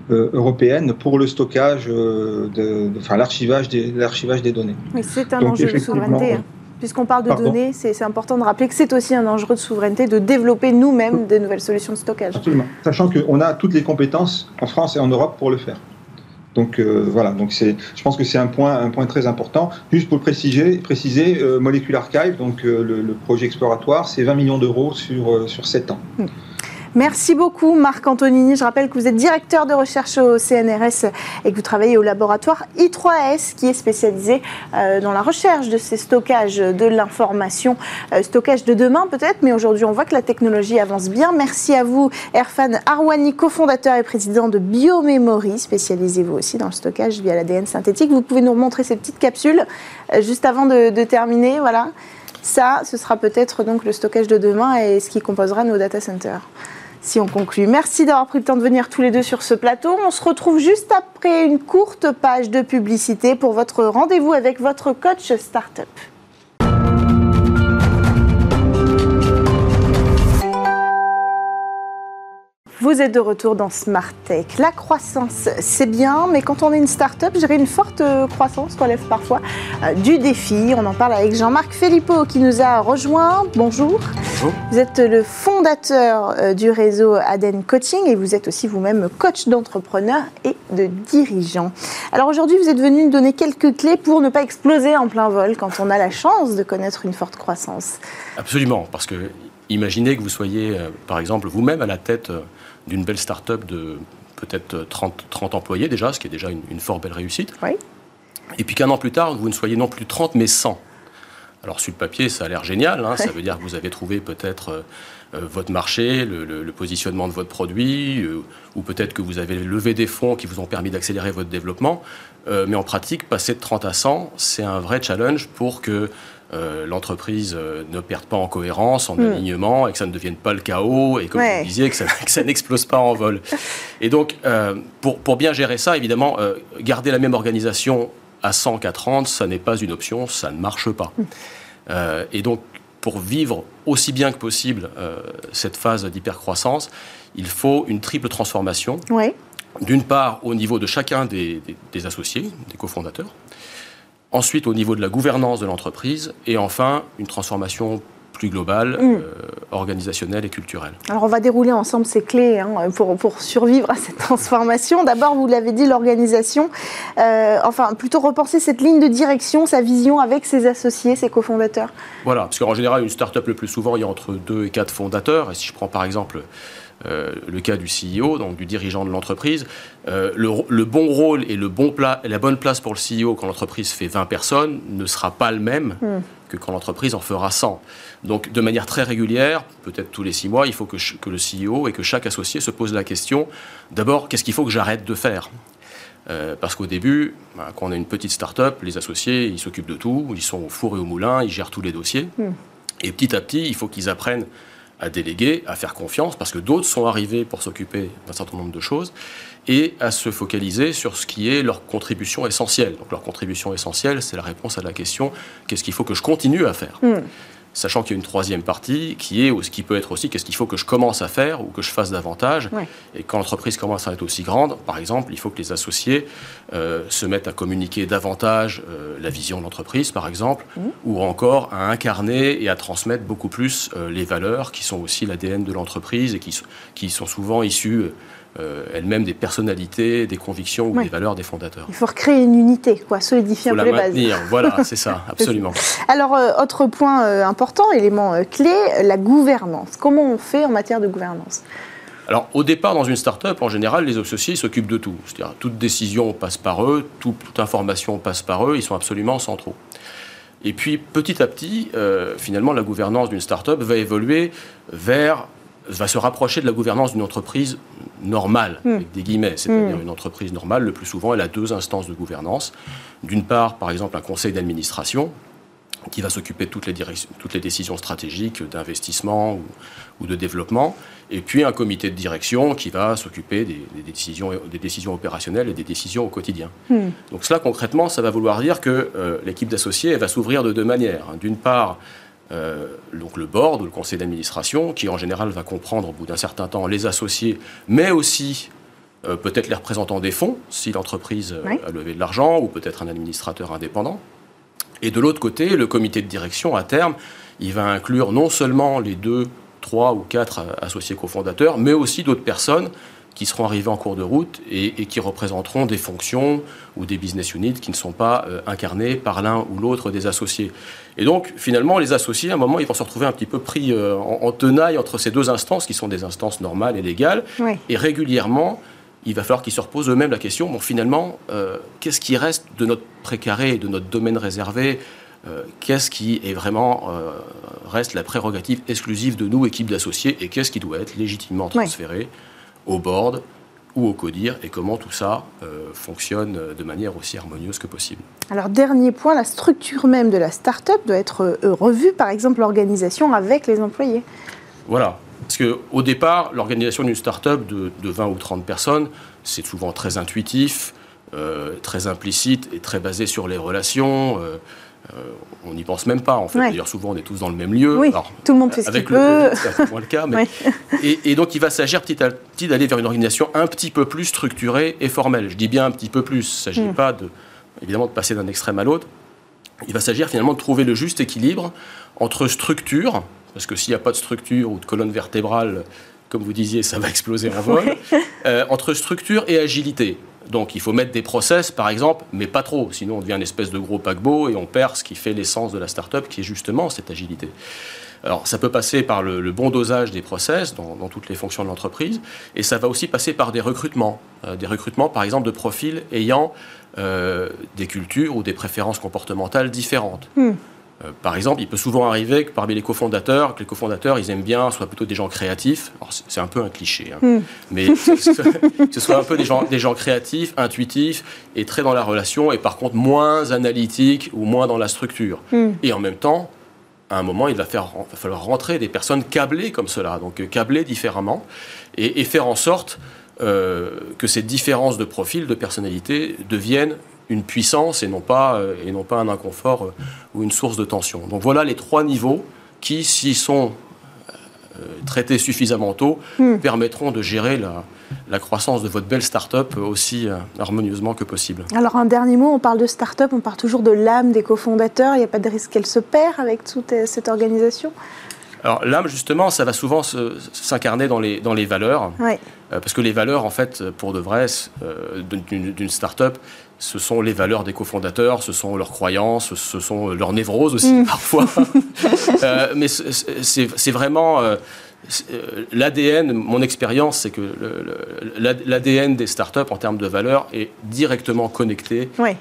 européenne pour le stockage, de, enfin l'archivage des, des données. Mais c'est un enjeu de souveraineté. Hein. Puisqu'on parle de données, c'est important de rappeler que c'est aussi un enjeu de souveraineté de développer nous-mêmes des nouvelles solutions de stockage. Absolument. Sachant qu'on a toutes les compétences en France et en Europe pour le faire. Donc euh, voilà, donc c'est, je pense que c'est un point, un point très important. Juste pour le préciser, préciser euh, Molecular Archive, donc euh, le, projet exploratoire, c'est 20 millions d'euros sur, sur 7 ans. Hmm. Merci beaucoup Marc Antonini. Je rappelle que vous êtes directeur de recherche au CNRS et que vous travaillez au laboratoire I3S qui est spécialisé euh, dans la recherche de ces stockages de l'information, euh, stockage de demain peut-être, mais aujourd'hui on voit que la technologie avance bien. Merci à vous Erfan Arwani, cofondateur et président de Biomemory, spécialisez vous aussi dans le stockage via l'ADN synthétique. Vous pouvez nous remontrer ces petites capsules euh, juste avant de, de terminer. Voilà. Ça, ce sera peut-être donc le stockage de demain et ce qui composera nos data centers. Si on conclut. Merci d'avoir pris le temps de venir tous les deux sur ce plateau. On se retrouve juste après une courte page de publicité pour votre rendez-vous avec votre coach startup. Vous êtes de retour dans Smart Tech. La croissance, c'est bien, mais quand on est une start-up, gérer une forte euh, croissance relève parfois euh, du défi. On en parle avec Jean-Marc Filippo qui nous a rejoint. Bonjour. Bonjour. Vous êtes le fondateur euh, du réseau Aden Coaching et vous êtes aussi vous-même coach d'entrepreneurs et de dirigeants. Alors aujourd'hui, vous êtes venu nous donner quelques clés pour ne pas exploser en plein vol quand on a la chance de connaître une forte croissance. Absolument, parce que imaginez que vous soyez, par exemple, vous-même à la tête d'une belle start-up de peut-être 30, 30, employés déjà, ce qui est déjà une, une fort belle réussite. Oui. Et puis qu'un an plus tard, vous ne soyez non plus 30, mais 100. Alors sur le papier, ça a l'air génial. Hein, ça veut dire que vous avez trouvé peut-être euh, euh, votre marché, le, le, le, positionnement de votre produit, euh, ou peut-être que vous avez levé des fonds qui vous ont permis d'accélérer votre développement. Euh, mais en pratique, passer de 30 à 100, c'est un vrai challenge pour que l'entreprise ne perde pas en cohérence, en mm. alignement, et que ça ne devienne pas le chaos, et comme ouais. vous disiez, que ça, n'explose pas en vol. Et donc, pour, pour, bien gérer ça, évidemment, garder la même organisation à 100 qu'à 30, ça n'est pas une option, ça ne marche pas. Mm. et donc, pour vivre aussi bien que possible cette phase d'hypercroissance, il faut une triple transformation. Ouais. D'une part, au niveau de chacun des, des, des associés, des cofondateurs, ensuite au niveau de la gouvernance de l'entreprise, et enfin une transformation plus globale, mmh. euh, organisationnelle et culturelle. Alors on va dérouler ensemble ces clés hein, pour, pour, survivre à cette transformation. D'abord, vous l'avez dit, l'organisation, euh, enfin plutôt repenser cette ligne de direction, sa vision avec ses associés, ses cofondateurs. Voilà, parce qu'en général, une start-up le plus souvent, il y a entre deux et quatre fondateurs. Et si je prends par exemple euh, le cas du CEO, donc du dirigeant de l'entreprise, euh, le, le, bon rôle et le bon pla la bonne place pour le CEO quand l'entreprise fait 20 personnes ne sera pas le même mm. Que quand l'entreprise en fera 100. Donc de manière très régulière, peut-être tous les six mois, il faut que, que, le CEO et que chaque associé se pose la question, d'abord, qu'est-ce qu'il faut que j'arrête de faire? Euh, parce qu'au début, bah, quand on a une petite start-up, les associés, ils s'occupent de tout, ils sont au four et au moulin, ils gèrent tous les dossiers. Mm. Et petit à petit, il faut qu'ils apprennent à déléguer, à faire confiance, parce que d'autres sont arrivés pour s'occuper d'un certain nombre de choses, et à se focaliser sur ce qui est leur contribution essentielle. Donc leur contribution essentielle, c'est la réponse à la question qu'est-ce qu'il faut que je continue à faire? Mmh sachant qu'il y a une troisième partie qui est, ou ce qui peut être aussi, qu'est-ce qu'il faut que je commence à faire ou que je fasse davantage? Ouais. Et quand l'entreprise commence à être aussi grande, par exemple, il faut que les associés euh, se mettent à communiquer davantage euh, la vision de l'entreprise, par exemple, mmh. ou encore à incarner et à transmettre beaucoup plus euh, les valeurs qui sont aussi l'ADN de l'entreprise et qui, qui, sont souvent issues euh, elles-mêmes des personnalités, des convictions ou des valeurs des fondateurs. Il faut recréer une unité, quoi, solidifier un peu les maintenir. bases. Voilà, c'est ça, absolument. Alors, euh, autre point euh, important, élément euh, clé, la gouvernance. Comment on fait en matière de gouvernance? Alors, au départ, dans une start-up, en général, les associés s'occupent de tout. C'est-à-dire, toute décision passe par eux, toute, toute, information passe par eux, ils sont absolument centraux. Et puis, petit à petit, euh, finalement, la gouvernance d'une start-up va évoluer vers va se rapprocher de la gouvernance d'une entreprise normale, mmh. avec des guillemets, c'est-à-dire mmh. une entreprise normale, le plus souvent, elle a deux instances de gouvernance. D'une part, par exemple, un conseil d'administration qui va s'occuper de toutes les, toutes les, décisions stratégiques d'investissement ou, ou, de développement, et puis un comité de direction qui va s'occuper des, des, décisions, des décisions opérationnelles et des décisions au quotidien. Mmh. Donc cela, concrètement, ça va vouloir dire que euh, l'équipe d'associés va s'ouvrir de deux manières. D'une part, donc le board ou le conseil d'administration, qui en général va comprendre au bout d'un certain temps les associés, mais aussi euh, peut-être les représentants des fonds, si l'entreprise oui. a levé de l'argent, ou peut-être un administrateur indépendant. Et de l'autre côté, le comité de direction, à terme, il va inclure non seulement les deux, trois ou quatre associés cofondateurs, mais aussi d'autres personnes qui seront arrivés en cours de route et, qui représenteront des fonctions ou des business units qui ne sont pas euh, incarnés par l'un ou l'autre des associés. Et donc, finalement, les associés, à un moment, ils vont se retrouver un petit peu pris euh, en, tenaille entre ces deux instances, qui sont des instances normales et légales. Et régulièrement, il va falloir qu'ils se reposent eux-mêmes la question, bon, finalement, euh, qu'est-ce qui reste de notre précaré, de notre domaine réservé qu'est-ce qui est vraiment reste la prérogative exclusive de nous, équipe d'associés, et qu'est-ce qui doit être légitimement transféré au board ou au CODIR et comment tout ça euh, fonctionne de manière aussi harmonieuse que possible. Alors dernier point, la structure même de la start-up doit être euh, revue, par exemple l'organisation avec les employés. Voilà, parce qu'au départ, l'organisation d'une start-up de, 20 ou 30 personnes, c'est souvent très intuitif, euh, très implicite et très basé sur les relations. Euh, on n'y pense même pas, en fait. D'ailleurs, souvent, on est tous dans le même lieu. Oui, tout le monde fait ce qu'il peut. C'est moins le cas. et, donc, il va s'agir petit à petit d'aller vers une organisation un petit peu plus structurée et formelle. Je dis bien un petit peu plus. Il ne s'agit mm. pas, de, évidemment, de passer d'un extrême à l'autre. Il va s'agir finalement de trouver le juste équilibre entre structure, parce que s'il n'y a pas de structure ou de colonne vertébrale, comme vous disiez, ça va exploser en vol, euh, entre structure et agilité. Donc il faut mettre des process, par exemple, mais pas trop, sinon on devient une espèce de gros paquebot et on perd ce qui fait l'essence de la start-up, qui est justement cette agilité. Alors ça peut passer par le, bon dosage des process dans, toutes les fonctions de l'entreprise, et ça va aussi passer par des recrutements, euh, des recrutements par exemple de profils ayant euh, des cultures ou des préférences comportementales différentes. Hmm. Euh, par exemple, il peut souvent arriver que parmi les cofondateurs, que les cofondateurs, ils aiment bien, soit plutôt des gens créatifs. C'est un peu un cliché, hein. hmm. mais que ce, soit, un peu des gens, des gens créatifs, intuitifs et très dans la relation, et par contre moins analytiques ou moins dans la structure. Hmm. Et en même temps, à un moment, il va, faire, va, falloir rentrer des personnes câblées comme cela, donc euh, câblées différemment, et, faire en sorte euh, que ces différences de profil, de personnalité, deviennent une puissance et non pas, euh, et non pas un inconfort euh, ou une source de tension. Donc voilà les trois niveaux qui, s'ils sont euh, traités suffisamment tôt, hmm. permettront de gérer la, la, croissance de votre belle start-up aussi harmonieusement que possible. Alors un dernier mot, on parle de start-up, on parle toujours de l'âme des cofondateurs, il n'y a pas de risque qu'elle se perd avec toute cette organisation? Alors l'âme, justement, ça va souvent s'incarner dans les, dans les valeurs. parce que les valeurs, en fait, pour de vrai, d'une start-up, ce sont les valeurs des cofondateurs, ce sont leurs croyances, ce sont leurs névroses aussi mm. parfois. Euh, mais c'est vraiment euh, euh, l'ADN, mon expérience, c'est que l'ADN des startups en termes de valeur est directement connecté euh,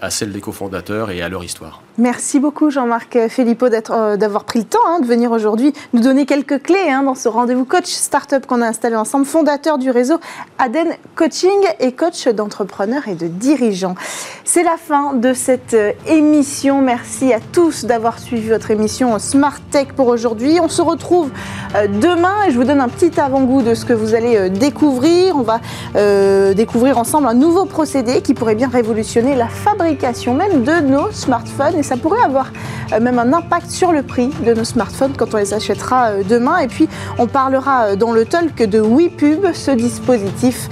à, celle des cofondateurs et à leur histoire. Merci beaucoup Jean-Marc Filippo euh, d'avoir pris le temps hein, de venir aujourd'hui nous donner quelques clés hein, dans ce rendez-vous coach startup qu'on a installé ensemble, fondateur du réseau Aden Coaching et coach d'entrepreneurs et de dirigeants. C'est la fin de cette émission. Merci à tous d'avoir suivi votre émission Smart Tech pour aujourd'hui. On se retrouve demain et je vous donne un petit avant-goût de ce que vous allez euh, découvrir. On va euh, découvrir ensemble un nouveau procédé qui pourrait bien révolutionner la fabrication même de nos smartphones et ça pourrait avoir euh, même un impact sur le prix de nos smartphones quand on les achètera demain. Et puis on parlera dans le talk de WePub, ce dispositif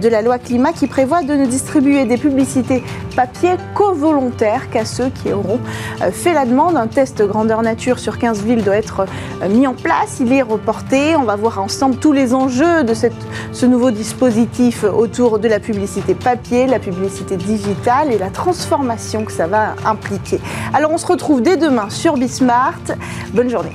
de la loi climat qui prévoit de ne distribuer des publicités papier co-volontaires qu'à ceux qui auront fait la demande. Un test grandeur nature sur 15 villes doit être mis en place. Il est reporté on va voir ensemble tous les enjeux de ce nouveau dispositif autour de la publicité papier, la publicité digitale et la transformation que ça va impliquer. Alors on se retrouve dès demain sur Bismart. Bonne journée.